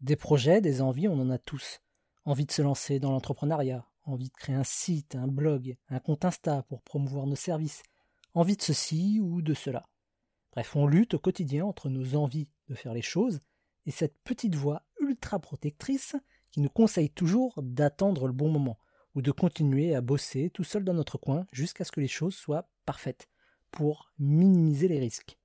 Des projets, des envies, on en a tous. Envie de se lancer dans l'entrepreneuriat, envie de créer un site, un blog, un compte Insta pour promouvoir nos services, envie de ceci ou de cela. Bref, on lutte au quotidien entre nos envies de faire les choses et cette petite voix ultra protectrice qui nous conseille toujours d'attendre le bon moment ou de continuer à bosser tout seul dans notre coin jusqu'à ce que les choses soient parfaites pour minimiser les risques.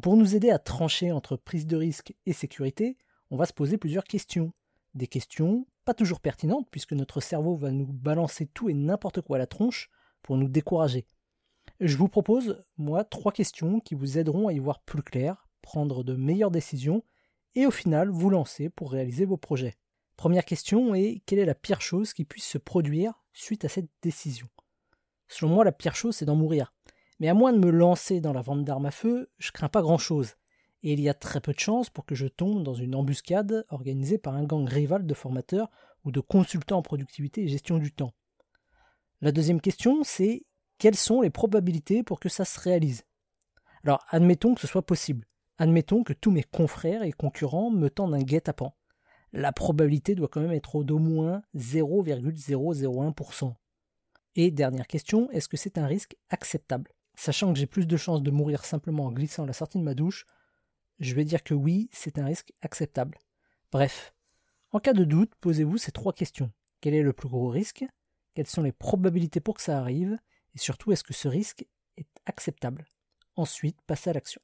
Pour nous aider à trancher entre prise de risque et sécurité, on va se poser plusieurs questions. Des questions pas toujours pertinentes puisque notre cerveau va nous balancer tout et n'importe quoi à la tronche pour nous décourager. Je vous propose, moi, trois questions qui vous aideront à y voir plus clair, prendre de meilleures décisions et au final vous lancer pour réaliser vos projets. Première question est quelle est la pire chose qui puisse se produire suite à cette décision? Selon moi, la pire chose, c'est d'en mourir. Mais à moins de me lancer dans la vente d'armes à feu, je crains pas grand-chose. Et il y a très peu de chances pour que je tombe dans une embuscade organisée par un gang rival de formateurs ou de consultants en productivité et gestion du temps. La deuxième question, c'est quelles sont les probabilités pour que ça se réalise? Alors, admettons que ce soit possible. Admettons que tous mes confrères et concurrents me tendent un guet-apens la probabilité doit quand même être d'au moins 0,001%. Et dernière question, est-ce que c'est un risque acceptable? Sachant que j'ai plus de chances de mourir simplement en glissant la sortie de ma douche, je vais dire que oui, c'est un risque acceptable. Bref, en cas de doute, posez-vous ces trois questions. Quel est le plus gros risque? Quelles sont les probabilités pour que ça arrive? Et surtout, est-ce que ce risque est acceptable? Ensuite, passez à l'action.